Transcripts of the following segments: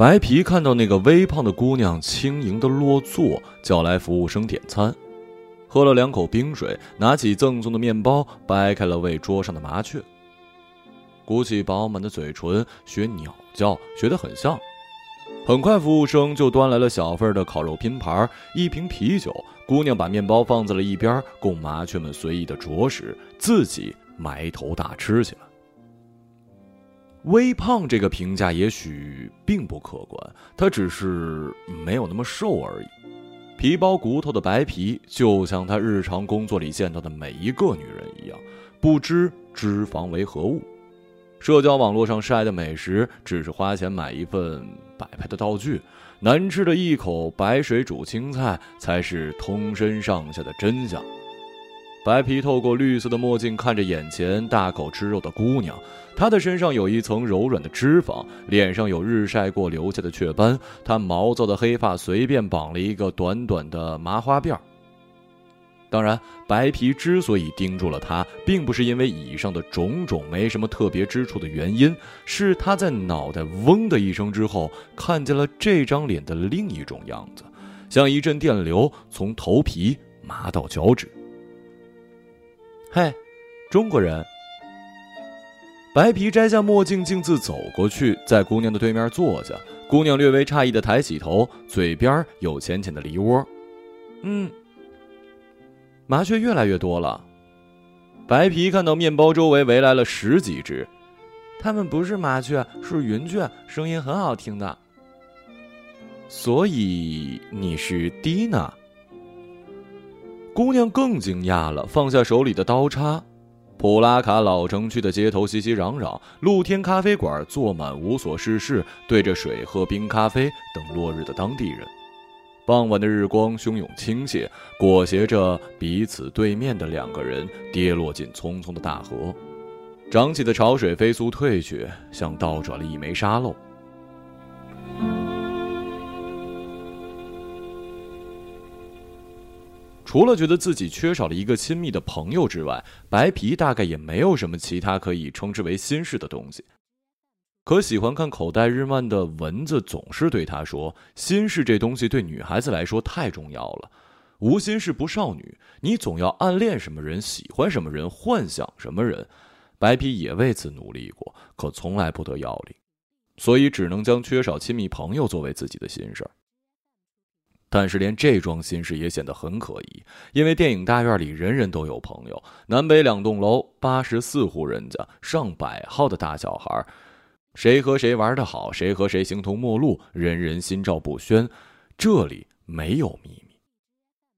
白皮看到那个微胖的姑娘轻盈的落座，叫来服务生点餐，喝了两口冰水，拿起赠送的面包，掰开了喂桌上的麻雀。鼓起饱满的嘴唇，学鸟叫，学得很像。很快，服务生就端来了小份的烤肉拼盘，一瓶啤酒。姑娘把面包放在了一边，供麻雀们随意的啄食，自己埋头大吃起来。微胖这个评价也许并不客观，她只是没有那么瘦而已。皮包骨头的白皮，就像她日常工作里见到的每一个女人一样，不知脂肪为何物。社交网络上晒的美食，只是花钱买一份摆拍的道具。难吃的一口白水煮青菜，才是通身上下的真相。白皮透过绿色的墨镜看着眼前大口吃肉的姑娘，她的身上有一层柔软的脂肪，脸上有日晒过留下的雀斑，她毛躁的黑发随便绑了一个短短的麻花辫儿。当然，白皮之所以盯住了他，并不是因为以上的种种没什么特别之处的原因，是他在脑袋嗡的一声之后，看见了这张脸的另一种样子，像一阵电流从头皮麻到脚趾。嘿，中国人。白皮摘下墨镜，径自走过去，在姑娘的对面坐下。姑娘略微诧异的抬起头，嘴边有浅浅的梨窝。嗯。麻雀越来越多了，白皮看到面包周围围来了十几只，它们不是麻雀，是云雀，声音很好听的。所以你是蒂娜？姑娘更惊讶了，放下手里的刀叉。普拉卡老城区的街头熙熙攘攘，露天咖啡馆坐满无所事事、对着水喝冰咖啡等落日的当地人。傍晚的日光汹涌倾泻，裹挟着彼此对面的两个人跌落进匆匆的大河。涨起的潮水飞速退去，像倒转了一枚沙漏。除了觉得自己缺少了一个亲密的朋友之外，白皮大概也没有什么其他可以称之为心事的东西。可喜欢看口袋日漫的蚊子总是对他说：“心事这东西对女孩子来说太重要了，无心事不少女。你总要暗恋什么人，喜欢什么人，幻想什么人。”白皮也为此努力过，可从来不得要领，所以只能将缺少亲密朋友作为自己的心事儿。但是连这桩心事也显得很可疑，因为电影大院里人人都有朋友，南北两栋楼，八十四户人家，上百号的大小孩。谁和谁玩得好，谁和谁形同陌路，人人心照不宣。这里没有秘密，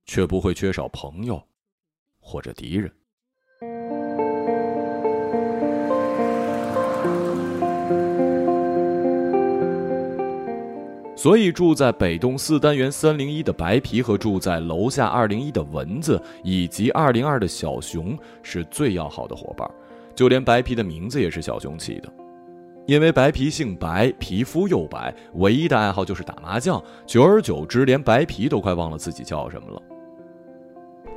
却不会缺少朋友，或者敌人。所以，住在北栋四单元三零一的白皮和住在楼下二零一的蚊子以及二零二的小熊是最要好的伙伴，就连白皮的名字也是小熊起的。因为白皮姓白，皮肤又白，唯一的爱好就是打麻将。久而久之，连白皮都快忘了自己叫什么了。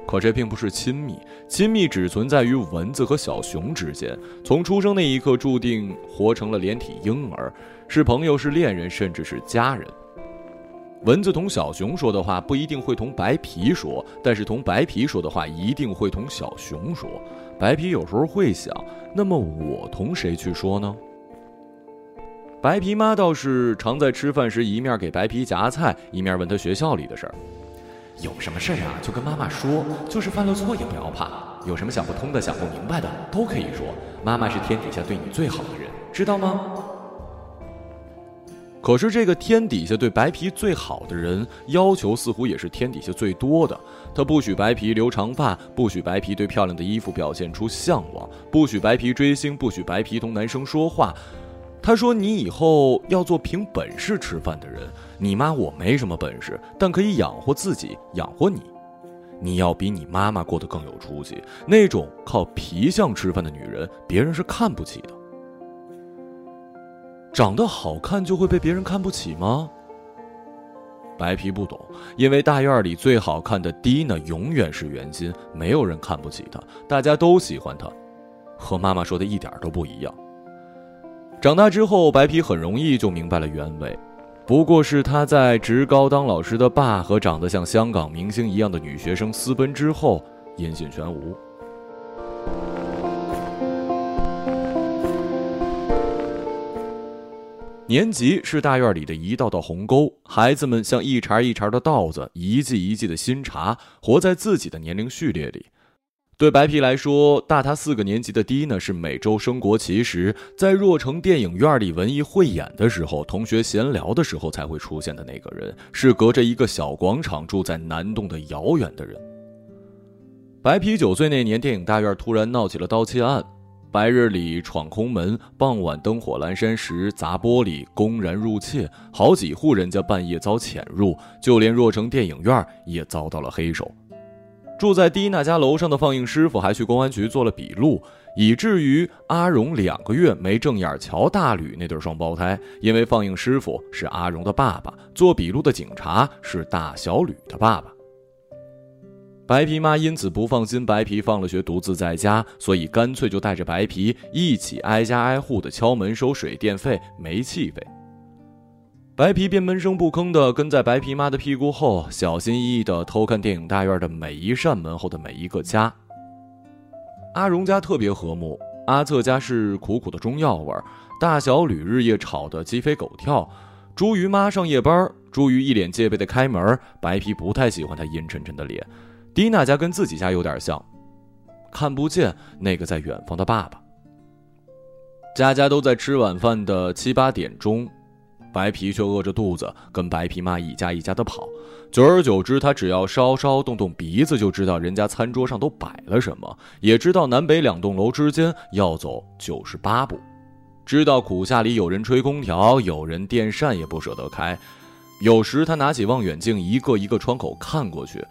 可这并不是亲密，亲密只存在于蚊子和小熊之间。从出生那一刻，注定活成了连体婴儿，是朋友，是恋人，甚至是家人。蚊子同小熊说的话不一定会同白皮说，但是同白皮说的话一定会同小熊说。白皮有时候会想：那么我同谁去说呢？白皮妈倒是常在吃饭时一面给白皮夹菜，一面问他学校里的事儿。有什么事儿啊，就跟妈妈说，就是犯了错也不要怕。有什么想不通的、想不明白的，都可以说。妈妈是天底下对你最好的人，知道吗？可是这个天底下对白皮最好的人，要求似乎也是天底下最多的。他不许白皮留长发，不许白皮对漂亮的衣服表现出向往，不许白皮追星，不许白皮同男生说话。他说：“你以后要做凭本事吃饭的人。你妈我没什么本事，但可以养活自己，养活你。你要比你妈妈过得更有出息。那种靠皮相吃饭的女人，别人是看不起的。长得好看就会被别人看不起吗？”白皮不懂，因为大院里最好看的蒂娜永远是圆心，没有人看不起她，大家都喜欢她，和妈妈说的一点都不一样。长大之后，白皮很容易就明白了原委。不过是他在职高当老师的爸和长得像香港明星一样的女学生私奔之后，音信全无。年级是大院里的一道道鸿沟，孩子们像一茬一茬的稻子，一季一季的新茶，活在自己的年龄序列里。对白皮来说，大他四个年级的蒂娜是每周升国旗时，在若城电影院里文艺汇演的时候，同学闲聊的时候才会出现的那个人，是隔着一个小广场住在南洞的遥远的人。白皮九岁那年，电影大院突然闹起了盗窃案。白日里闯空门，傍晚灯火阑珊时砸玻璃，公然入窃，好几户人家半夜遭潜入，就连若城电影院也遭到了黑手。住在蒂娜家楼上的放映师傅还去公安局做了笔录，以至于阿荣两个月没正眼瞧大吕那对双胞胎，因为放映师傅是阿荣的爸爸，做笔录的警察是大小吕的爸爸。白皮妈因此不放心白皮放了学独自在家，所以干脆就带着白皮一起挨家挨户的敲门收水电费、煤气费。白皮便闷声不吭地跟在白皮妈的屁股后，小心翼翼地偷看电影大院的每一扇门后的每一个家。阿荣家特别和睦，阿策家是苦苦的中药味儿，大小吕日夜吵得鸡飞狗跳，朱鱼妈上夜班，朱鱼一脸戒备地开门，白皮不太喜欢他阴沉沉的脸。蒂娜家跟自己家有点像，看不见那个在远方的爸爸。家家都在吃晚饭的七八点钟，白皮却饿着肚子跟白皮妈一家一家的跑。久而久之，他只要稍稍动动鼻子，就知道人家餐桌上都摆了什么，也知道南北两栋楼之间要走九十八步，知道苦夏里有人吹空调，有人电扇也不舍得开。有时他拿起望远镜，一个一个窗口看过去。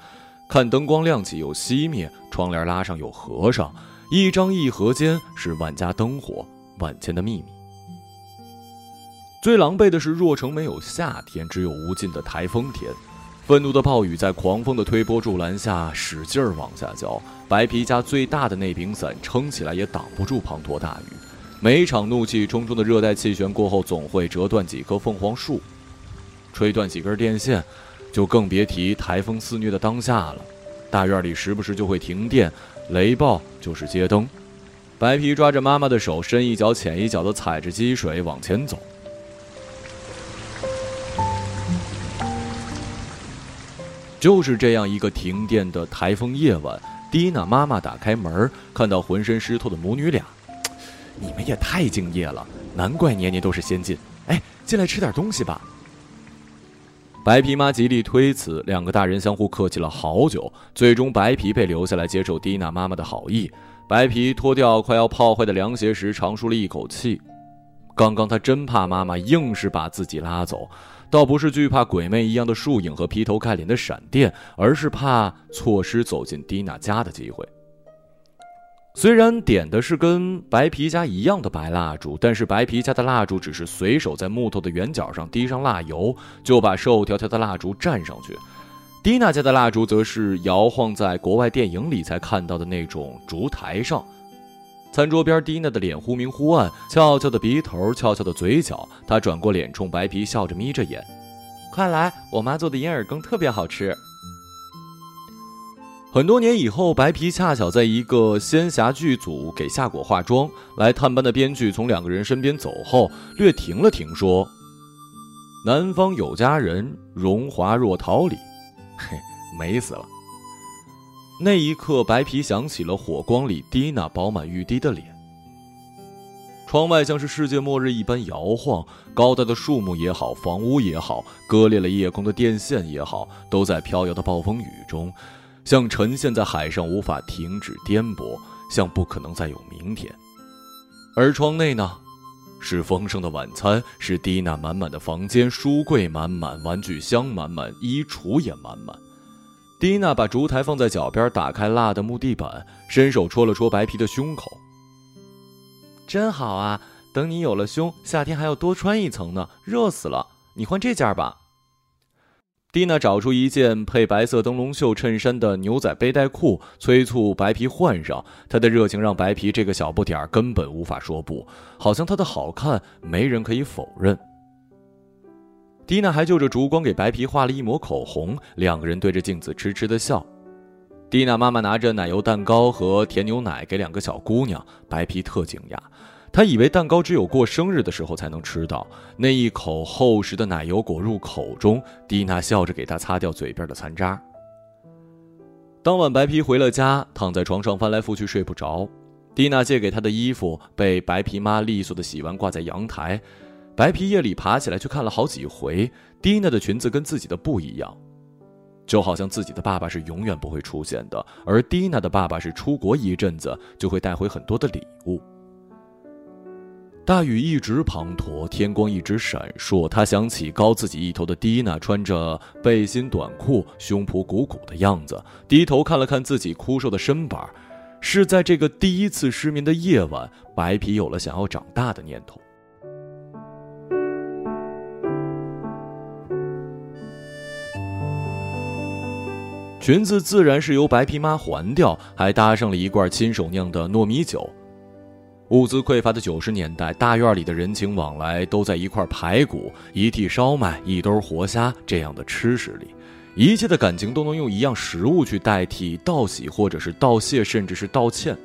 看灯光亮起又熄灭，窗帘拉上又合上，一张一合间是万家灯火，万千的秘密。最狼狈的是，若城没有夏天，只有无尽的台风天。愤怒的暴雨在狂风的推波助澜下使劲儿往下浇，白皮家最大的那柄伞撑起来也挡不住滂沱大雨。每场怒气冲冲的热带气旋过后，总会折断几棵凤凰树，吹断几根电线。就更别提台风肆虐的当下了，大院里时不时就会停电，雷暴就是街灯。白皮抓着妈妈的手，深一脚浅一脚的踩着积水往前走。就是这样一个停电的台风夜晚，蒂娜妈妈打开门，看到浑身湿透的母女俩，你们也太敬业了，难怪年年都是先进。哎，进来吃点东西吧。白皮妈极力推辞，两个大人相互客气了好久，最终白皮被留下来接受蒂娜妈妈的好意。白皮脱掉快要泡坏的凉鞋时，长舒了一口气。刚刚他真怕妈妈硬是把自己拉走，倒不是惧怕鬼魅一样的树影和劈头盖脸的闪电，而是怕错失走进蒂娜家的机会。虽然点的是跟白皮家一样的白蜡烛，但是白皮家的蜡烛只是随手在木头的圆角上滴上蜡油，就把瘦条条的蜡烛蘸上去。蒂娜家的蜡烛则是摇晃在国外电影里才看到的那种烛台上。餐桌边，蒂娜的脸忽明忽暗，翘翘的鼻头，翘翘的嘴角。她转过脸冲白皮笑着眯着眼：“快来，我妈做的银耳羹特别好吃。”很多年以后，白皮恰巧在一个仙侠剧组给夏果化妆，来探班的编剧从两个人身边走后，略停了停，说：“南方有佳人，荣华若桃李。”嘿，美死了。那一刻，白皮想起了火光里蒂娜饱满欲滴的脸。窗外像是世界末日一般摇晃，高大的树木也好，房屋也好，割裂了夜空的电线也好，都在飘摇的暴风雨中。像沉陷在海上无法停止颠簸，像不可能再有明天。而窗内呢，是丰盛的晚餐，是蒂娜满满的房间，书柜满满，玩具箱满满，衣橱也满满。蒂娜把烛台放在脚边，打开蜡的木地板，伸手戳了戳白皮的胸口。真好啊！等你有了胸，夏天还要多穿一层呢，热死了。你换这件吧。蒂娜找出一件配白色灯笼袖衬衫的牛仔背带裤，催促白皮换上。她的热情让白皮这个小不点儿根本无法说不，好像她的好看没人可以否认。蒂娜还就着烛光给白皮画了一抹口红，两个人对着镜子痴痴的笑。蒂娜妈妈拿着奶油蛋糕和甜牛奶给两个小姑娘，白皮特惊讶，他以为蛋糕只有过生日的时候才能吃到。那一口厚实的奶油裹入口中，蒂娜笑着给他擦掉嘴边的残渣。当晚，白皮回了家，躺在床上翻来覆去睡不着。蒂娜借给他的衣服被白皮妈利索的洗完，挂在阳台。白皮夜里爬起来去看了好几回，蒂娜的裙子跟自己的不一样，就好像自己的爸爸是永远不会出现的，而蒂娜的爸爸是出国一阵子就会带回很多的礼物。大雨一直滂沱，天光一直闪烁。他想起高自己一头的蒂娜，穿着背心短裤，胸脯鼓鼓的样子，低头看了看自己枯瘦的身板。是在这个第一次失眠的夜晚，白皮有了想要长大的念头。裙子自然是由白皮妈还掉，还搭上了一罐亲手酿的糯米酒。物资匮乏的九十年代，大院里的人情往来都在一块排骨、一屉烧麦、一兜活虾这样的吃食里，一切的感情都能用一样食物去代替道喜，或者是道谢，甚至是道歉。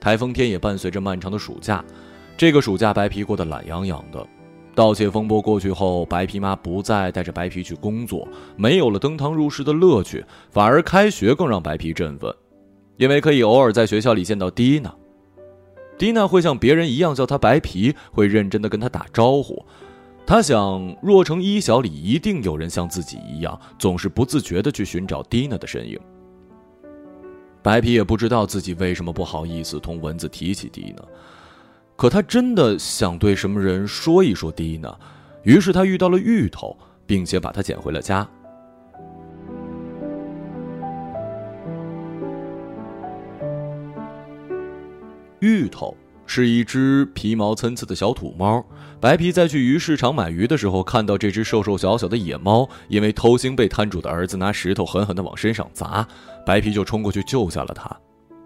台风天也伴随着漫长的暑假，这个暑假白皮过得懒洋洋的。盗窃风波过去后，白皮妈不再带着白皮去工作，没有了登堂入室的乐趣，反而开学更让白皮振奋，因为可以偶尔在学校里见到迪娜。蒂娜会像别人一样叫他白皮，会认真的跟他打招呼。他想，若城一小里一定有人像自己一样，总是不自觉的去寻找蒂娜的身影。白皮也不知道自己为什么不好意思同蚊子提起蒂娜。可他真的想对什么人说一说蒂娜，于是他遇到了芋头，并且把它捡回了家。芋头是一只皮毛参差的小土猫。白皮在去鱼市场买鱼的时候，看到这只瘦瘦小小的野猫，因为偷腥被摊主的儿子拿石头狠狠地往身上砸，白皮就冲过去救下了它。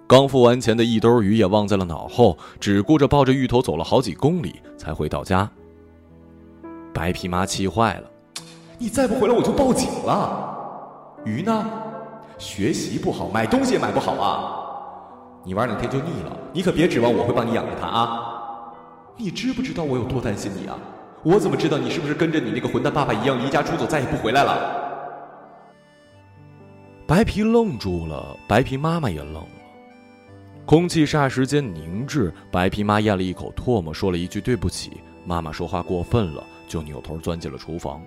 刚付完钱的一兜鱼也忘在了脑后，只顾着抱着芋头走了好几公里才回到家。白皮妈气坏了：“你再不回来我就报警了！鱼呢？学习不好，买东西也买不好啊！你玩两天就腻了，你可别指望我会帮你养着它啊！你知不知道我有多担心你啊？我怎么知道你是不是跟着你那个混蛋爸爸一样离家出走，再也不回来了？”白皮愣住了，白皮妈妈也愣了。空气霎时间凝滞，白皮妈咽了一口唾沫，说了一句“对不起”。妈妈说话过分了，就扭头钻进了厨房。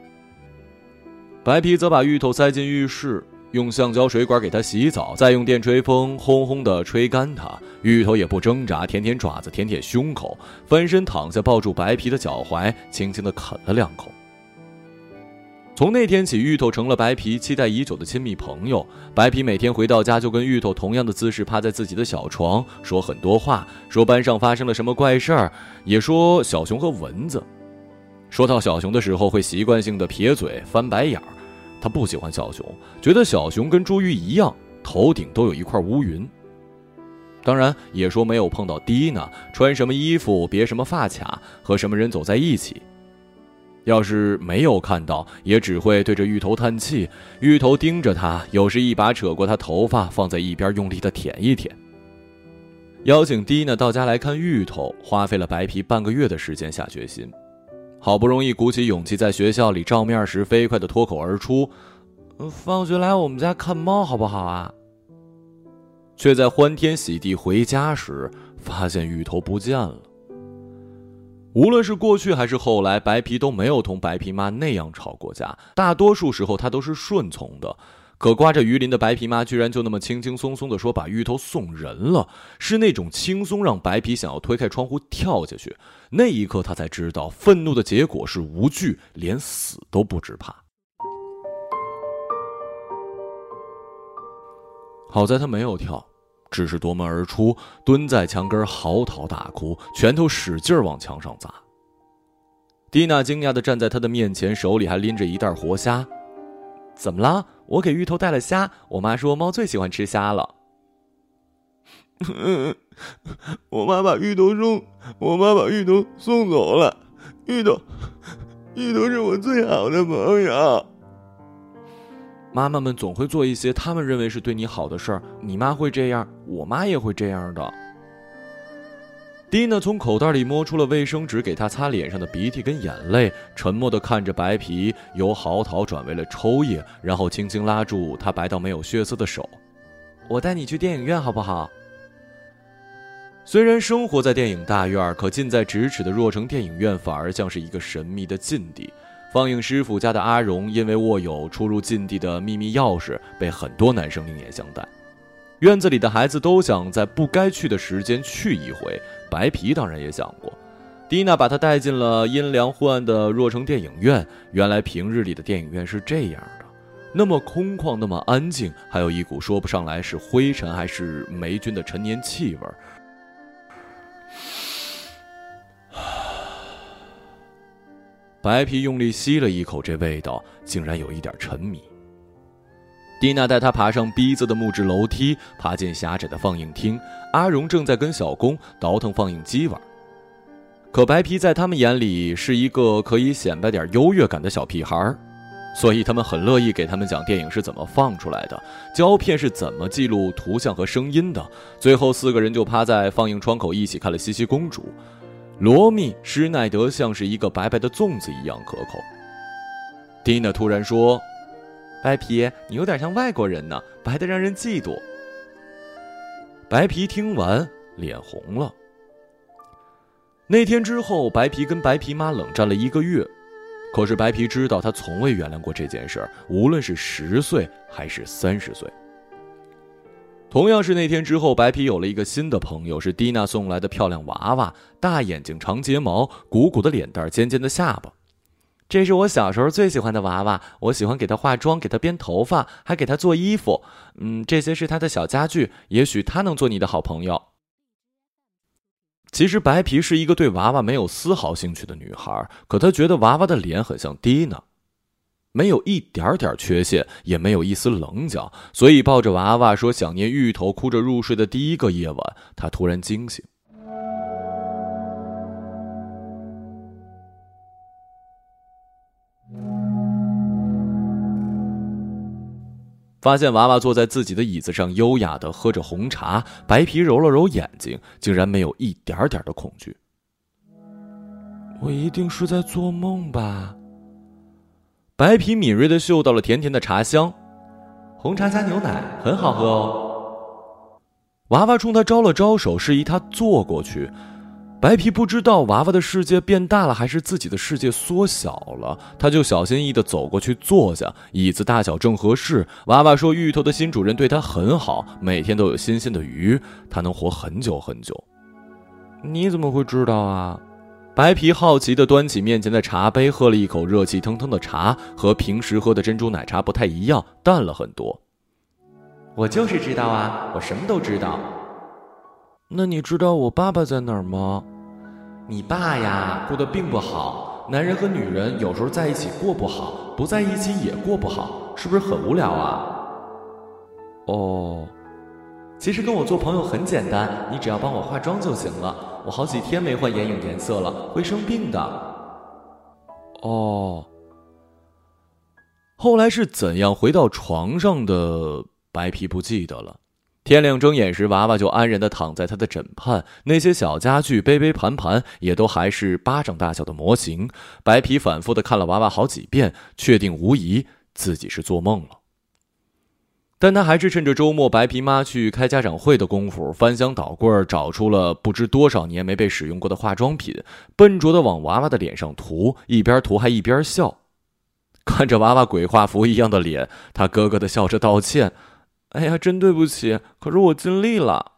白皮则把芋头塞进浴室，用橡胶水管给它洗澡，再用电吹风轰轰地吹干它。芋头也不挣扎，舔舔爪子，舔舔胸口，翻身躺下，抱住白皮的脚踝，轻轻地啃了两口。从那天起，芋头成了白皮期待已久的亲密朋友。白皮每天回到家，就跟芋头同样的姿势趴在自己的小床，说很多话，说班上发生了什么怪事儿，也说小熊和蚊子。说到小熊的时候，会习惯性的撇嘴、翻白眼儿。他不喜欢小熊，觉得小熊跟朱玉一样，头顶都有一块乌云。当然，也说没有碰到蒂娜，穿什么衣服，别什么发卡，和什么人走在一起。要是没有看到，也只会对着芋头叹气。芋头盯着他，有时一把扯过他头发，放在一边，用力的舔一舔。邀请蒂娜到家来看芋头，花费了白皮半个月的时间下决心。好不容易鼓起勇气，在学校里照面时，飞快的脱口而出：“放学来我们家看猫好不好啊？”却在欢天喜地回家时，发现芋头不见了。无论是过去还是后来，白皮都没有同白皮妈那样吵过架。大多数时候，他都是顺从的。可刮着鱼鳞的白皮妈居然就那么轻轻松松的说把芋头送人了，是那种轻松让白皮想要推开窗户跳下去。那一刻，他才知道愤怒的结果是无惧，连死都不知怕。好在他没有跳。只是夺门而出，蹲在墙根嚎啕大哭，拳头使劲往墙上砸。蒂娜惊讶的站在他的面前，手里还拎着一袋活虾。怎么了？我给芋头带了虾。我妈说猫最喜欢吃虾了。我妈把芋头送，我妈把芋头送走了。芋头，芋头是我最好的朋友。妈妈们总会做一些他们认为是对你好的事儿，你妈会这样，我妈也会这样的。蒂娜从口袋里摸出了卫生纸，给他擦脸上的鼻涕跟眼泪，沉默地看着白皮由嚎啕转为了抽噎，然后轻轻拉住他白到没有血色的手：“我带你去电影院好不好？”虽然生活在电影大院，可近在咫尺的若城电影院反而像是一个神秘的禁地。放映师傅家的阿荣因为握有出入禁地的秘密钥匙，被很多男生另眼相待。院子里的孩子都想在不该去的时间去一回，白皮当然也想过。蒂娜把他带进了阴凉昏暗的若城电影院。原来平日里的电影院是这样的，那么空旷，那么安静，还有一股说不上来是灰尘还是霉菌的陈年气味。白皮用力吸了一口，这味道竟然有一点沉迷。蒂娜带他爬上逼仄的木质楼梯，爬进狭窄的放映厅。阿荣正在跟小工倒腾放映机玩，可白皮在他们眼里是一个可以显摆点优越感的小屁孩，所以他们很乐意给他们讲电影是怎么放出来的，胶片是怎么记录图像和声音的。最后四个人就趴在放映窗口一起看了《茜茜公主》，罗密施耐德像是一个白白的粽子一样可口。蒂娜突然说。白皮，你有点像外国人呢，白的让人嫉妒。白皮听完，脸红了。那天之后，白皮跟白皮妈冷战了一个月。可是白皮知道，他从未原谅过这件事，无论是十岁还是三十岁。同样是那天之后，白皮有了一个新的朋友，是蒂娜送来的漂亮娃娃，大眼睛、长睫毛、鼓鼓的脸蛋、尖尖的下巴。这是我小时候最喜欢的娃娃，我喜欢给他化妆，给他编头发，还给他做衣服。嗯，这些是他的小家具，也许他能做你的好朋友。其实白皮是一个对娃娃没有丝毫兴趣的女孩，可她觉得娃娃的脸很像蒂娜，没有一点点缺陷，也没有一丝棱角，所以抱着娃娃说想念芋头，哭着入睡的第一个夜晚，她突然惊醒。发现娃娃坐在自己的椅子上，优雅的喝着红茶。白皮揉了揉眼睛，竟然没有一点点的恐惧。我一定是在做梦吧？白皮敏锐的嗅到了甜甜的茶香，红茶加牛奶，很好喝哦。娃娃冲他招了招手，示意他坐过去。白皮不知道娃娃的世界变大了，还是自己的世界缩小了，他就小心翼翼地走过去坐下，椅子大小正合适。娃娃说：“芋头的新主人对他很好，每天都有新鲜的鱼，他能活很久很久。”你怎么会知道啊？白皮好奇地端起面前的茶杯，喝了一口热气腾腾的茶，和平时喝的珍珠奶茶不太一样，淡了很多。我就是知道啊，我什么都知道。那你知道我爸爸在哪儿吗？你爸呀，过得并不好。男人和女人有时候在一起过不好，不在一起也过不好，是不是很无聊啊？哦，其实跟我做朋友很简单，你只要帮我化妆就行了。我好几天没换眼影颜色了，会生病的。哦，后来是怎样回到床上的？白皮不记得了。天亮睁眼时，娃娃就安然的躺在他的枕畔。那些小家具杯杯盘盘也都还是巴掌大小的模型。白皮反复的看了娃娃好几遍，确定无疑自己是做梦了。但他还是趁着周末白皮妈去开家长会的功夫，翻箱倒柜找出了不知多少年没被使用过的化妆品，笨拙的往娃娃的脸上涂，一边涂还一边笑。看着娃娃鬼画符一样的脸，他咯咯的笑着道歉。哎呀，真对不起！可是我尽力了。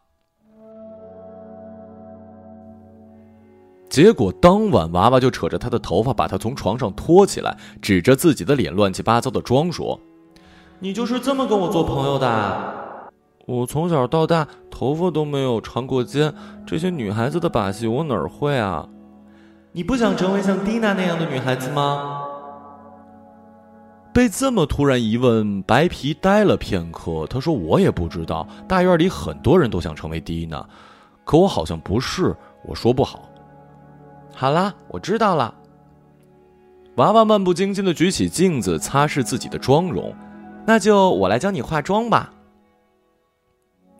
结果当晚，娃娃就扯着他的头发，把他从床上拖起来，指着自己的脸乱七八糟的装说：“你就是这么跟我做朋友的？我从小到大头发都没有长过肩，这些女孩子的把戏我哪儿会啊？你不想成为像蒂娜那样的女孩子吗？”被这么突然一问，白皮呆了片刻。他说：“我也不知道，大院里很多人都想成为蒂娜，可我好像不是，我说不好。”好啦，我知道了。娃娃漫不经心的举起镜子擦拭自己的妆容，那就我来教你化妆吧。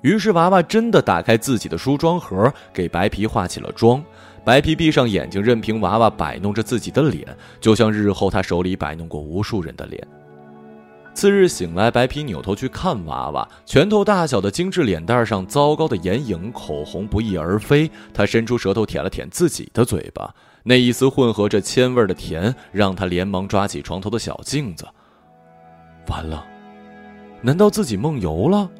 于是娃娃真的打开自己的梳妆盒，给白皮化起了妆。白皮闭上眼睛，任凭娃娃摆弄着自己的脸，就像日后他手里摆弄过无数人的脸。次日醒来，白皮扭头去看娃娃，拳头大小的精致脸蛋上，糟糕的眼影、口红不翼而飞。他伸出舌头舔了舔自己的嘴巴，那一丝混合着铅味的甜，让他连忙抓起床头的小镜子。完了，难道自己梦游了？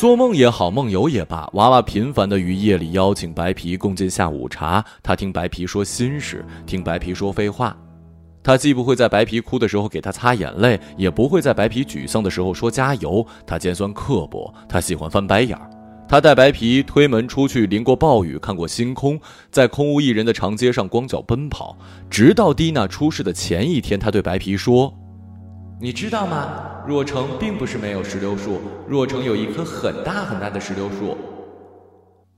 做梦也好，梦游也罢，娃娃频繁的于夜里邀请白皮共进下午茶。他听白皮说心事，听白皮说废话。他既不会在白皮哭的时候给他擦眼泪，也不会在白皮沮丧的时候说加油。他尖酸刻薄，他喜欢翻白眼儿。他带白皮推门出去，淋过暴雨，看过星空，在空无一人的长街上光脚奔跑。直到蒂娜出事的前一天，他对白皮说。你知道吗？若城并不是没有石榴树，若城有一棵很大很大的石榴树。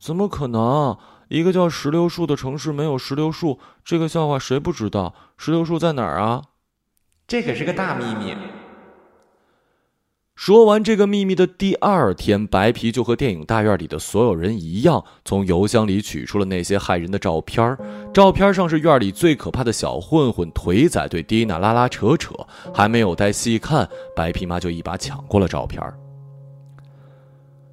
怎么可能？一个叫石榴树的城市没有石榴树？这个笑话谁不知道？石榴树在哪儿啊？这可是个大秘密。说完这个秘密的第二天，白皮就和电影大院里的所有人一样，从邮箱里取出了那些害人的照片照片上是院里最可怕的小混混腿仔对蒂娜拉拉扯扯，还没有待细看，白皮妈就一把抢过了照片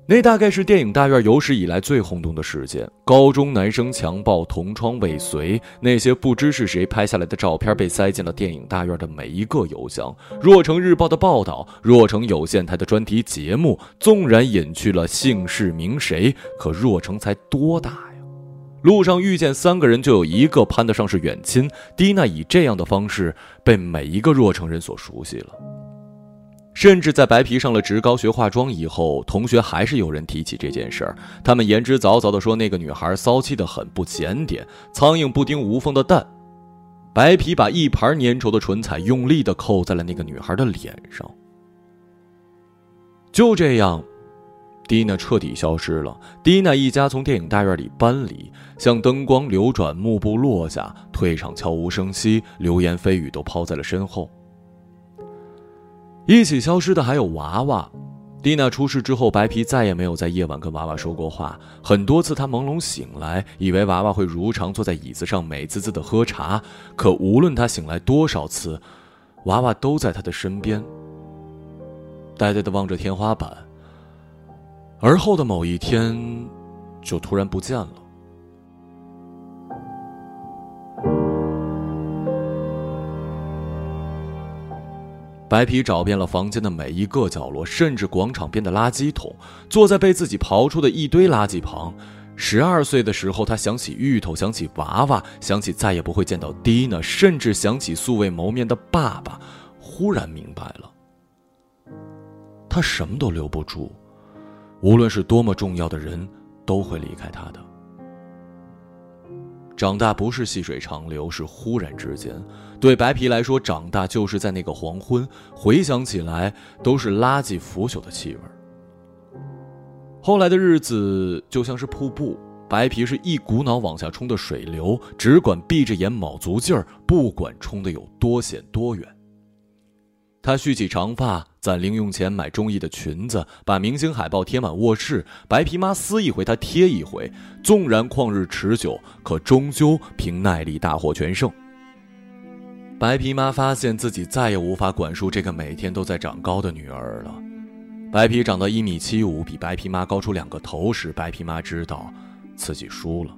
那大概是电影大院有史以来最轰动的事件：高中男生强暴、同窗未遂，那些不知是谁拍下来的照片被塞进了电影大院的每一个邮箱。若城日报的报道，若城有线台的专题节目，纵然隐去了姓氏名谁，可若城才多大呀？路上遇见三个人，就有一个攀得上是远亲。蒂娜以这样的方式被每一个若城人所熟悉了。甚至在白皮上了职高学化妆以后，同学还是有人提起这件事儿。他们言之凿凿地说那个女孩骚气得很，不检点，苍蝇不叮无缝的蛋。白皮把一盘粘稠的唇彩用力地扣在了那个女孩的脸上。就这样，蒂娜彻底消失了。蒂娜一家从电影大院里搬离，像灯光流转，幕布落下，退场悄无声息，流言蜚语都抛在了身后。一起消失的还有娃娃。蒂娜出事之后，白皮再也没有在夜晚跟娃娃说过话。很多次，他朦胧醒来，以为娃娃会如常坐在椅子上，美滋滋的喝茶。可无论他醒来多少次，娃娃都在他的身边，呆呆的望着天花板。而后的某一天，就突然不见了。白皮找遍了房间的每一个角落，甚至广场边的垃圾桶，坐在被自己刨出的一堆垃圾旁。十二岁的时候，他想起芋头，想起娃娃，想起再也不会见到蒂娜，甚至想起素未谋面的爸爸。忽然明白了，他什么都留不住，无论是多么重要的人，都会离开他的。长大不是细水长流，是忽然之间。对白皮来说，长大就是在那个黄昏，回想起来都是垃圾腐朽的气味。后来的日子就像是瀑布，白皮是一股脑往下冲的水流，只管闭着眼卯足劲儿，不管冲的有多险多远。他蓄起长发，攒零用钱买中意的裙子，把明星海报贴满卧室。白皮妈撕一回，他贴一回。纵然旷日持久，可终究凭耐力大获全胜。白皮妈发现自己再也无法管束这个每天都在长高的女儿了。白皮长到一米七五，比白皮妈高出两个头时，白皮妈知道自己输了。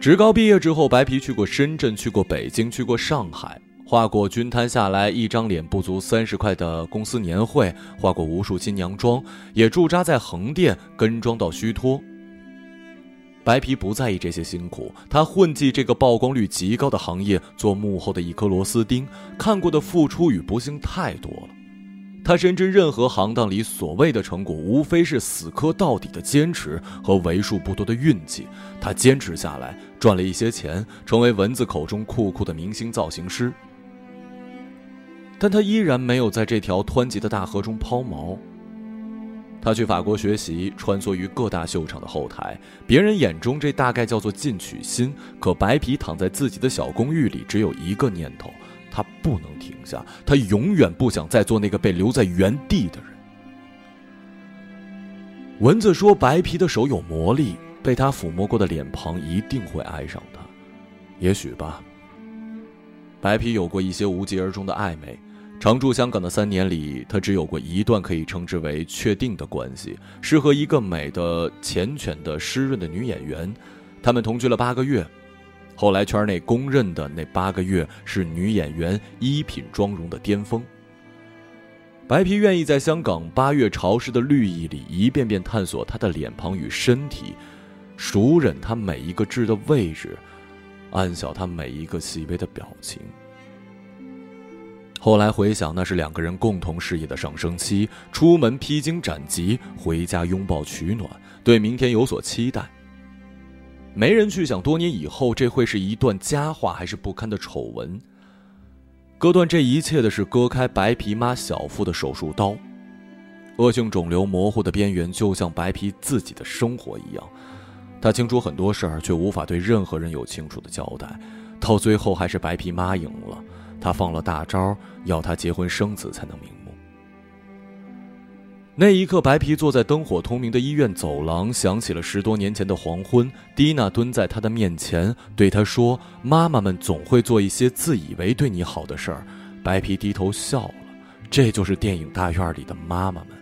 职高毕业之后，白皮去过深圳，去过北京，去过上海。画过均摊下来一张脸不足三十块的公司年会，画过无数新娘妆，也驻扎在横店跟妆到虚脱。白皮不在意这些辛苦，他混迹这个曝光率极高的行业，做幕后的一颗螺丝钉。看过的付出与不幸太多了，他深知任何行当里所谓的成果，无非是死磕到底的坚持和为数不多的运气。他坚持下来，赚了一些钱，成为蚊子口中酷酷的明星造型师。但他依然没有在这条湍急的大河中抛锚。他去法国学习，穿梭于各大秀场的后台。别人眼中这大概叫做进取心，可白皮躺在自己的小公寓里，只有一个念头：他不能停下，他永远不想再做那个被留在原地的人。蚊子说：“白皮的手有魔力，被他抚摸过的脸庞一定会爱上他。”也许吧。白皮有过一些无疾而终的暧昧。常驻香港的三年里，他只有过一段可以称之为确定的关系，是和一个美的、缱绻的、湿润的女演员。他们同居了八个月，后来圈内公认的那八个月是女演员衣品妆容的巅峰。白皮愿意在香港八月潮湿的绿意里一遍遍探索她的脸庞与身体，熟忍她每一个痣的位置，暗晓她每一个细微的表情。后来回想，那是两个人共同事业的上升期，出门披荆斩棘，回家拥抱取暖，对明天有所期待。没人去想多年以后，这会是一段佳话还是不堪的丑闻。割断这一切的是割开白皮妈小腹的手术刀，恶性肿瘤模糊的边缘，就像白皮自己的生活一样。他清楚很多事儿，却无法对任何人有清楚的交代，到最后还是白皮妈赢了。他放了大招，要他结婚生子才能瞑目。那一刻，白皮坐在灯火通明的医院走廊，想起了十多年前的黄昏。蒂娜蹲在他的面前，对他说：“妈妈们总会做一些自以为对你好的事儿。”白皮低头笑了，这就是电影大院里的妈妈们。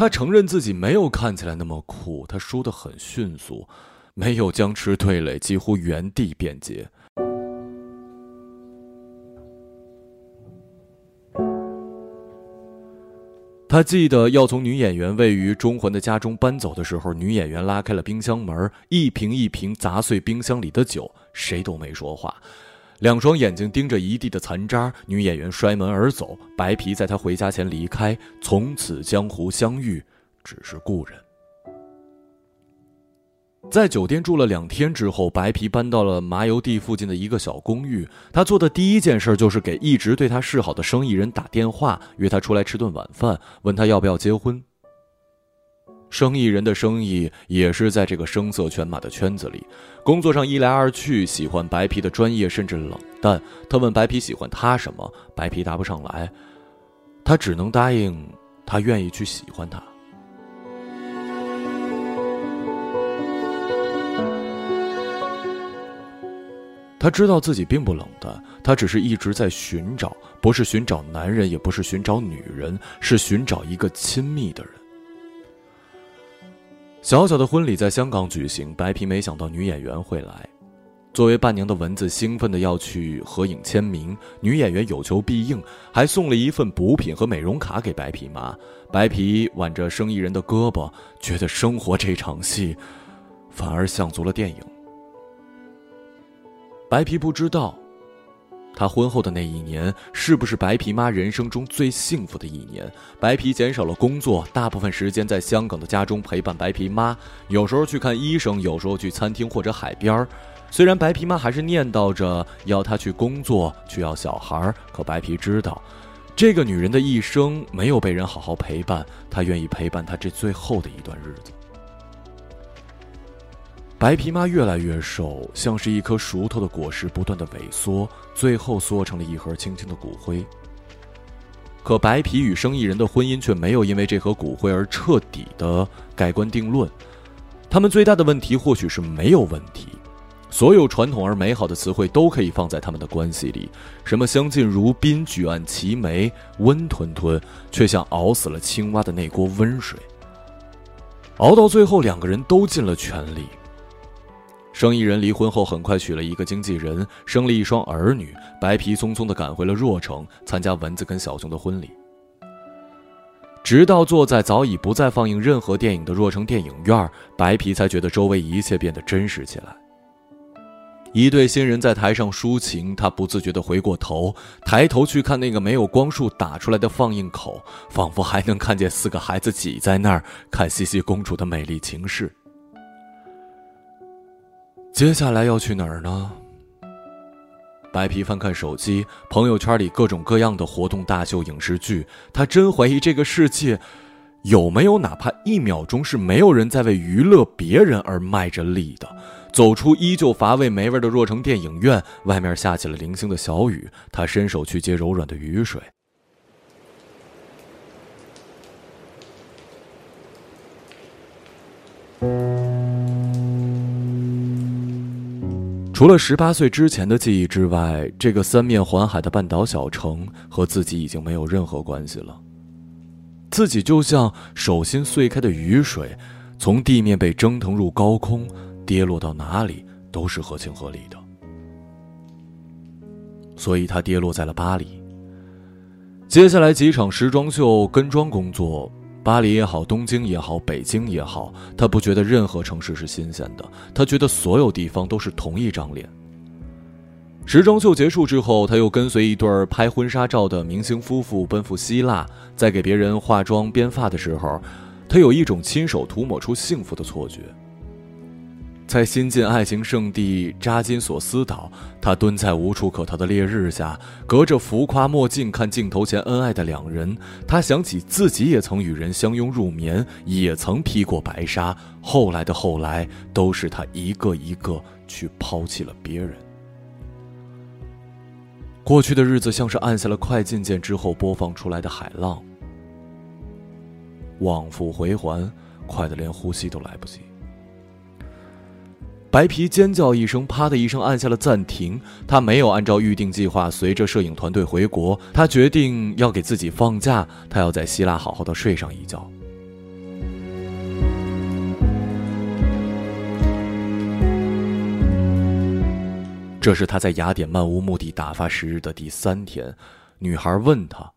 他承认自己没有看起来那么酷，他输得很迅速，没有僵持对垒，几乎原地变节。他记得要从女演员位于中环的家中搬走的时候，女演员拉开了冰箱门，一瓶一瓶砸碎冰箱里的酒，谁都没说话。两双眼睛盯着一地的残渣，女演员摔门而走。白皮在她回家前离开，从此江湖相遇只是故人。在酒店住了两天之后，白皮搬到了麻油地附近的一个小公寓。他做的第一件事就是给一直对他示好的生意人打电话，约他出来吃顿晚饭，问他要不要结婚。生意人的生意也是在这个声色犬马的圈子里，工作上一来二去，喜欢白皮的专业甚至冷淡。他问白皮喜欢他什么，白皮答不上来，他只能答应他愿意去喜欢他。他知道自己并不冷淡，他只是一直在寻找，不是寻找男人，也不是寻找女人，是寻找一个亲密的人。小小的婚礼在香港举行，白皮没想到女演员会来。作为伴娘的蚊子兴奋的要去合影签名，女演员有求必应，还送了一份补品和美容卡给白皮妈。白皮挽着生意人的胳膊，觉得生活这场戏，反而像足了电影。白皮不知道。他婚后的那一年，是不是白皮妈人生中最幸福的一年？白皮减少了工作，大部分时间在香港的家中陪伴白皮妈，有时候去看医生，有时候去餐厅或者海边虽然白皮妈还是念叨着要他去工作，去要小孩可白皮知道，这个女人的一生没有被人好好陪伴，她愿意陪伴她这最后的一段日子。白皮妈越来越瘦，像是一颗熟透的果实，不断的萎缩，最后缩成了一盒轻轻的骨灰。可白皮与生意人的婚姻却没有因为这盒骨灰而彻底的盖棺定论。他们最大的问题或许是没有问题。所有传统而美好的词汇都可以放在他们的关系里，什么相敬如宾、举案齐眉、温吞吞，却像熬死了青蛙的那锅温水。熬到最后，两个人都尽了全力。生意人离婚后，很快娶了一个经纪人，生了一双儿女。白皮匆匆地赶回了若城，参加蚊子跟小熊的婚礼。直到坐在早已不再放映任何电影的若城电影院，白皮才觉得周围一切变得真实起来。一对新人在台上抒情，他不自觉地回过头，抬头去看那个没有光束打出来的放映口，仿佛还能看见四个孩子挤在那儿看茜茜公主的美丽情事。接下来要去哪儿呢？白皮翻看手机，朋友圈里各种各样的活动、大秀、影视剧，他真怀疑这个世界有没有哪怕一秒钟是没有人在为娱乐别人而卖着力的。走出依旧乏味没味的若城电影院，外面下起了零星的小雨，他伸手去接柔软的雨水。除了十八岁之前的记忆之外，这个三面环海的半岛小城和自己已经没有任何关系了。自己就像手心碎开的雨水，从地面被蒸腾入高空，跌落到哪里都是合情合理的。所以，他跌落在了巴黎。接下来几场时装秀跟妆工作。巴黎也好，东京也好，北京也好，他不觉得任何城市是新鲜的，他觉得所有地方都是同一张脸。时装秀结束之后，他又跟随一对拍婚纱照的明星夫妇奔赴希腊，在给别人化妆编发的时候，他有一种亲手涂抹出幸福的错觉。在新晋爱情圣地扎金索斯岛，他蹲在无处可逃的烈日下，隔着浮夸墨镜看镜头前恩爱的两人。他想起自己也曾与人相拥入眠，也曾披过白纱。后来的后来，都是他一个一个去抛弃了别人。过去的日子像是按下了快进键之后播放出来的海浪，往复回环，快得连呼吸都来不及。白皮尖叫一声，啪的一声按下了暂停。他没有按照预定计划随着摄影团队回国，他决定要给自己放假，他要在希腊好好的睡上一觉。这是他在雅典漫无目的打发时日的第三天。女孩问他：“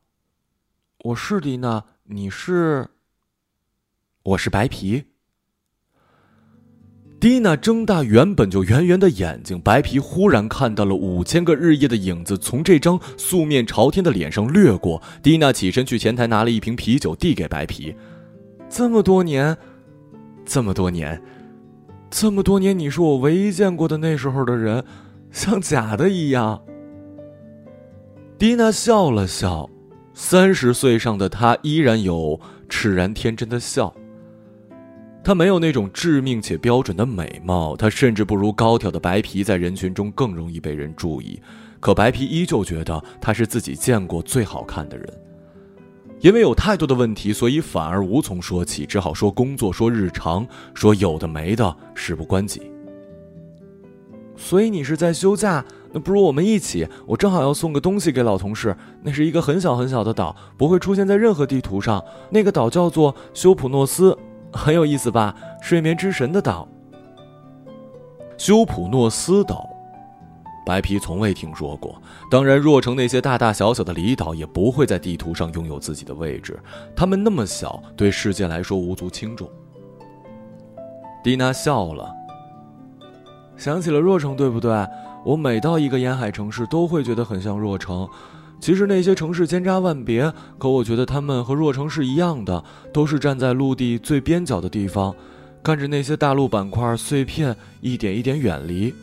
我是蒂娜，你是？我是白皮。”蒂娜睁大原本就圆圆的眼睛，白皮忽然看到了五千个日夜的影子从这张素面朝天的脸上掠过。蒂娜起身去前台拿了一瓶啤酒，递给白皮。这么多年，这么多年，这么多年，你是我唯一见过的那时候的人，像假的一样。蒂娜笑了笑，三十岁上的她依然有赤然天真的笑。她没有那种致命且标准的美貌，她甚至不如高挑的白皮在人群中更容易被人注意。可白皮依旧觉得她是自己见过最好看的人。因为有太多的问题，所以反而无从说起，只好说工作，说日常，说有的没的，事不关己。所以你是在休假？那不如我们一起，我正好要送个东西给老同事。那是一个很小很小的岛，不会出现在任何地图上。那个岛叫做休普诺斯。很有意思吧？睡眠之神的岛，休普诺斯岛，白皮从未听说过。当然，若城那些大大小小的离岛也不会在地图上拥有自己的位置，它们那么小，对世界来说无足轻重。蒂娜笑了，想起了若城，对不对？我每到一个沿海城市，都会觉得很像若城。其实那些城市千差万别，可我觉得他们和若城是一样的，都是站在陆地最边角的地方，看着那些大陆板块碎片一点一点远离。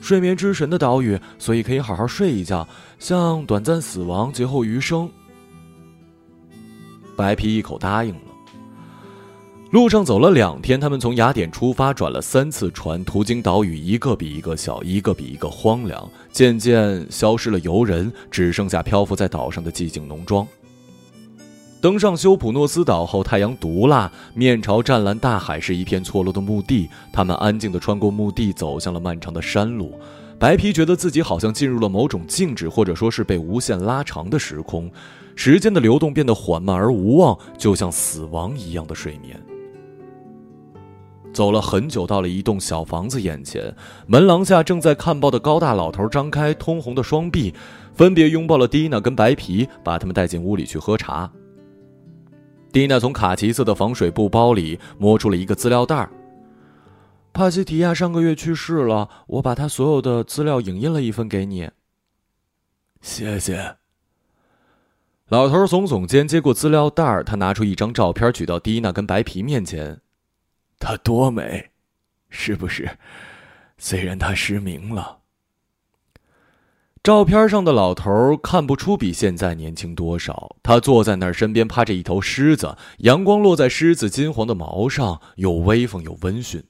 睡眠之神的岛屿，所以可以好好睡一觉，像短暂死亡，劫后余生。白皮一口答应了。路上走了两天，他们从雅典出发，转了三次船，途经岛屿一个比一个小，一个比一个荒凉。渐渐消失了游人，只剩下漂浮在岛上的寂静农庄。登上休普诺斯岛后，太阳毒辣，面朝湛蓝大海，是一片错落的墓地。他们安静地穿过墓地，走向了漫长的山路。白皮觉得自己好像进入了某种静止，或者说是被无限拉长的时空，时间的流动变得缓慢而无望，就像死亡一样的睡眠。走了很久，到了一栋小房子眼前，门廊下正在看报的高大老头张开通红的双臂，分别拥抱了蒂娜跟白皮，把他们带进屋里去喝茶。蒂娜从卡其色的防水布包里摸出了一个资料袋儿帕西提亚上个月去世了，我把他所有的资料影印了一份给你。谢谢。老头耸耸肩，接过资料袋儿他拿出一张照片，举到蒂娜跟白皮面前。她多美，是不是？虽然他失明了。照片上的老头看不出比现在年轻多少。他坐在那儿，身边趴着一头狮子，阳光落在狮子金黄的毛上，又威风，又温驯。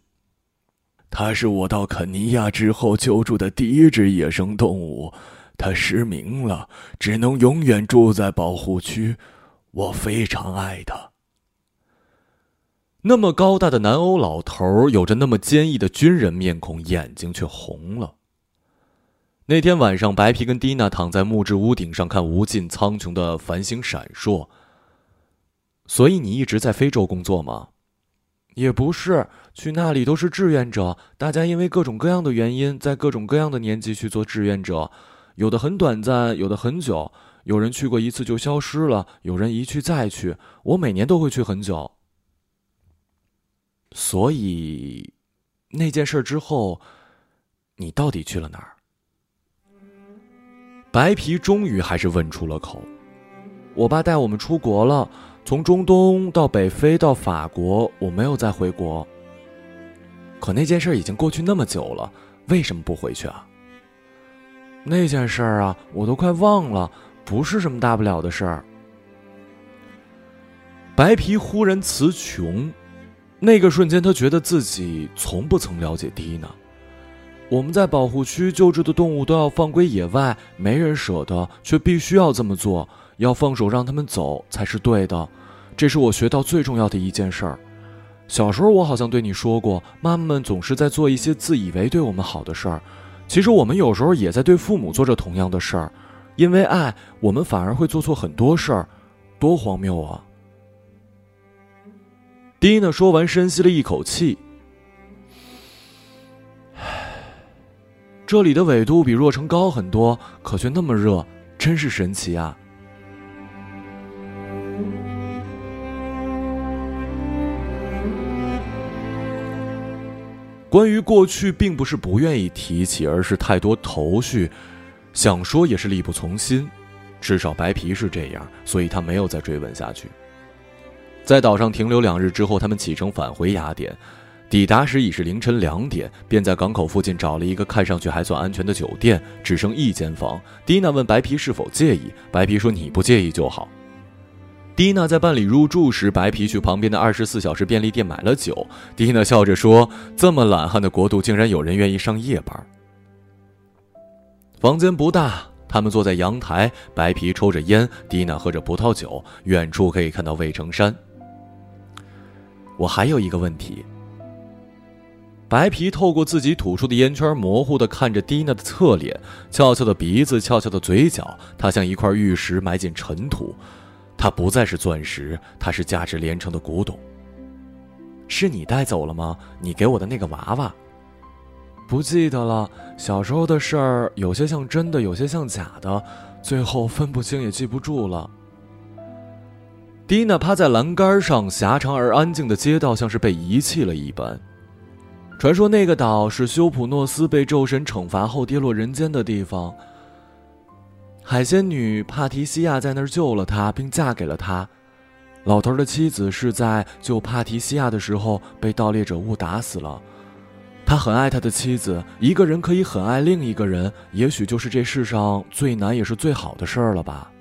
他是我到肯尼亚之后救助的第一只野生动物。他失明了，只能永远住在保护区。我非常爱他。那么高大的南欧老头，有着那么坚毅的军人面孔，眼睛却红了。那天晚上，白皮跟蒂娜躺在木质屋顶上看无尽苍穹的繁星闪烁。所以你一直在非洲工作吗？也不是，去那里都是志愿者，大家因为各种各样的原因，在各种各样的年纪去做志愿者，有的很短暂，有的很久，有人去过一次就消失了，有人一去再去。我每年都会去很久。所以，那件事之后，你到底去了哪儿？白皮终于还是问出了口：“我爸带我们出国了，从中东到北非到法国，我没有再回国。可那件事已经过去那么久了，为什么不回去啊？那件事儿啊，我都快忘了，不是什么大不了的事儿。”白皮忽然词穷，那个瞬间，他觉得自己从不曾了解蒂娜。我们在保护区救治的动物都要放归野外，没人舍得，却必须要这么做。要放手让他们走才是对的，这是我学到最重要的一件事儿。小时候我好像对你说过，妈妈们总是在做一些自以为对我们好的事儿，其实我们有时候也在对父母做着同样的事儿。因为爱，我们反而会做错很多事儿，多荒谬啊！蒂娜说完，深吸了一口气。这里的纬度比若城高很多，可却那么热，真是神奇啊！关于过去，并不是不愿意提起，而是太多头绪，想说也是力不从心。至少白皮是这样，所以他没有再追问下去。在岛上停留两日之后，他们启程返回雅典。抵达时已是凌晨两点，便在港口附近找了一个看上去还算安全的酒店，只剩一间房。蒂娜问白皮是否介意，白皮说：“你不介意就好。”蒂娜在办理入住时，白皮去旁边的二十四小时便利店买了酒。蒂娜笑着说：“这么懒汉的国度，竟然有人愿意上夜班。”房间不大，他们坐在阳台，白皮抽着烟，蒂娜喝着葡萄酒，远处可以看到渭城山。我还有一个问题。白皮透过自己吐出的烟圈，模糊的看着蒂娜的侧脸，翘翘的鼻子，翘翘的嘴角，她像一块玉石埋进尘土。她不再是钻石，它是价值连城的古董。是你带走了吗？你给我的那个娃娃？不记得了。小时候的事儿，有些像真的，有些像假的，最后分不清也记不住了。蒂娜趴在栏杆上，狭长而安静的街道像是被遗弃了一般。传说那个岛是修普诺斯被宙神惩罚后跌落人间的地方。海仙女帕提西亚在那儿救了他，并嫁给了他。老头的妻子是在救帕提西亚的时候被盗猎者误打死了。他很爱他的妻子，一个人可以很爱另一个人，也许就是这世上最难也是最好的事儿了吧。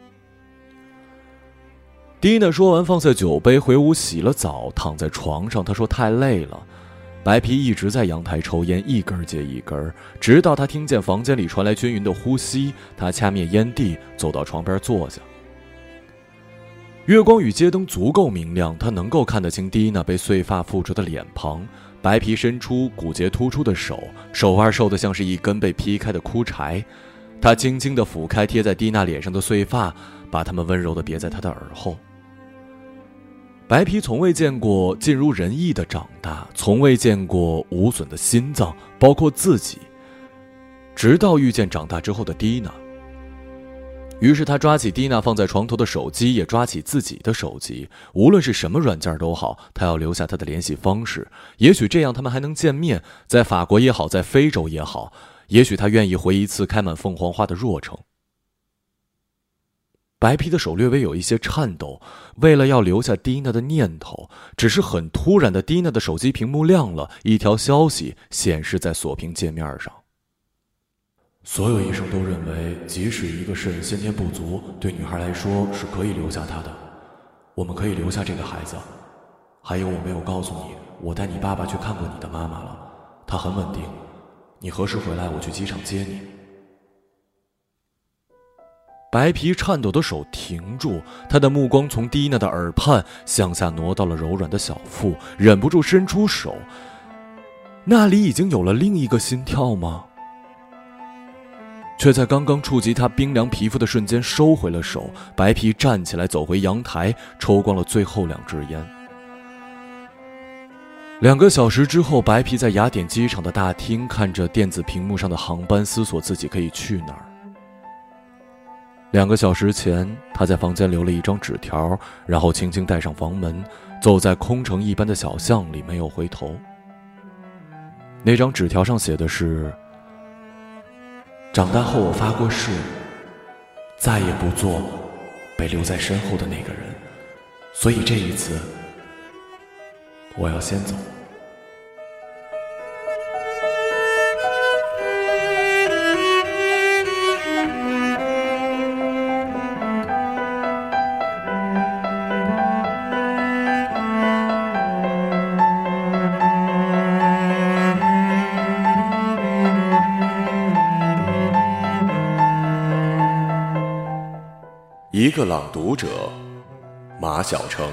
蒂娜说完，放下酒杯，回屋洗了澡，躺在床上。她说太累了。白皮一直在阳台抽烟，一根接一根，直到他听见房间里传来均匀的呼吸。他掐灭烟蒂，走到床边坐下。月光与街灯足够明亮，他能够看得清蒂娜被碎发覆着的脸庞。白皮伸出骨节突出的手，手腕瘦得像是一根被劈开的枯柴。他轻轻地抚开贴在蒂娜脸上的碎发，把它们温柔地别在她的耳后。白皮从未见过尽如人意的长大，从未见过无损的心脏，包括自己。直到遇见长大之后的蒂娜。于是他抓起蒂娜放在床头的手机，也抓起自己的手机。无论是什么软件都好，他要留下他的联系方式。也许这样他们还能见面，在法国也好，在非洲也好。也许他愿意回一次开满凤凰花的若城。白皮的手略微有一些颤抖，为了要留下蒂娜的念头，只是很突然的，蒂娜的手机屏幕亮了，一条消息显示在锁屏界面上。所有医生都认为，即使一个肾先天不足，对女孩来说是可以留下她的。我们可以留下这个孩子。还有，我没有告诉你，我带你爸爸去看过你的妈妈了，她很稳定。你何时回来？我去机场接你。白皮颤抖的手停住，他的目光从蒂娜的耳畔向下挪到了柔软的小腹，忍不住伸出手。那里已经有了另一个心跳吗？却在刚刚触及他冰凉皮肤的瞬间收回了手。白皮站起来，走回阳台，抽光了最后两支烟。两个小时之后，白皮在雅典机场的大厅看着电子屏幕上的航班，思索自己可以去哪儿。两个小时前，他在房间留了一张纸条，然后轻轻带上房门，走在空城一般的小巷里，没有回头。那张纸条上写的是：“长大后，我发过誓，再也不做被留在身后的那个人，所以这一次，我要先走。”一个朗读者，马晓成。